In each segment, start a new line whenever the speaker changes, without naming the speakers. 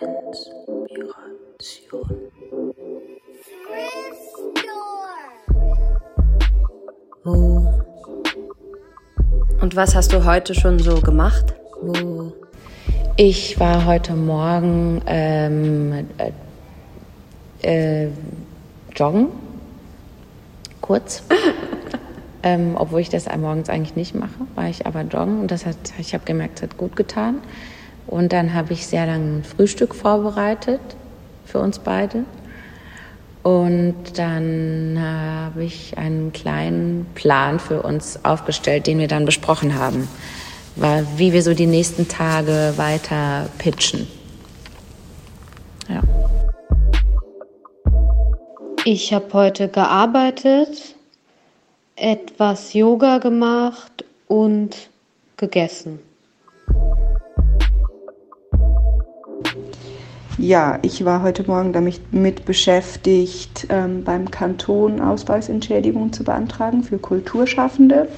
Inspiration. Wo? Und was hast du heute schon so gemacht? Wo?
Ich war heute Morgen ähm, äh, äh, joggen, kurz. ähm, obwohl ich das morgens eigentlich nicht mache, war ich aber joggen und das hat, ich habe gemerkt, es hat gut getan. Und dann habe ich sehr lange ein Frühstück vorbereitet für uns beide. Und dann habe ich einen kleinen Plan für uns aufgestellt, den wir dann besprochen haben, wie wir so die nächsten Tage weiter pitchen. Ja.
Ich habe heute gearbeitet, etwas Yoga gemacht und gegessen.
Ja, ich war heute Morgen damit beschäftigt, ähm, beim Kanton Ausweisentschädigung zu beantragen für Kulturschaffende,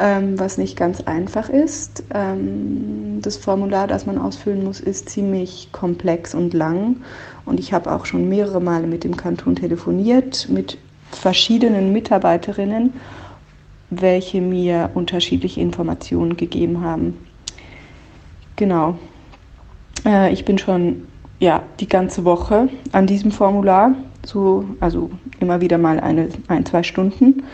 ähm, was nicht ganz einfach ist. Ähm, das Formular, das man ausfüllen muss, ist ziemlich komplex und lang. Und ich habe auch schon mehrere Male mit dem Kanton telefoniert, mit verschiedenen Mitarbeiterinnen, welche mir unterschiedliche Informationen gegeben haben. Genau. Äh, ich bin schon die ganze Woche an diesem Formular, so, also immer wieder mal eine, ein, zwei Stunden.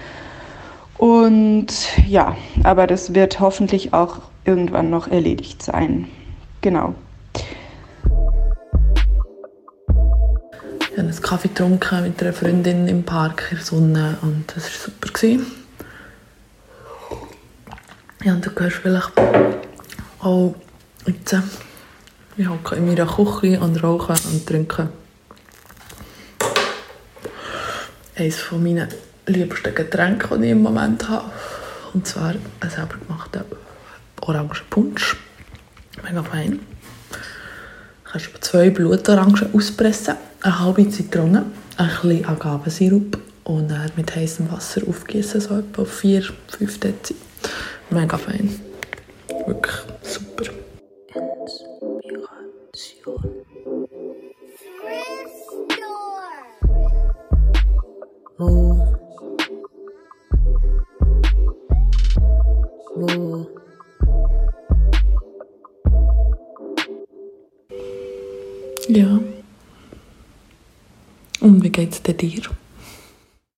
Und ja, aber das wird hoffentlich auch irgendwann noch erledigt sein. Genau.
Ich habe einen Kaffee getrunken mit einer Freundin im Park in der Sonne und das war super. Ja, und du hörst vielleicht auch jetzt ich hocke in meiner Küche und rauche und trinke eines von meinen liebsten Getränke, die ich im Moment habe. Und zwar einen selber gemachten Orangenpunsch. Mega fein. Du kannst zwei Blutorangen auspressen, eine halbe Zitrone, ein bisschen Agavesirup und dann mit heißem Wasser aufgießen, so etwa 4-5 Dezi. Mega fein. Wirklich super.
Inspiration. Wo? Wo?
Ja. Und wie geht's dir?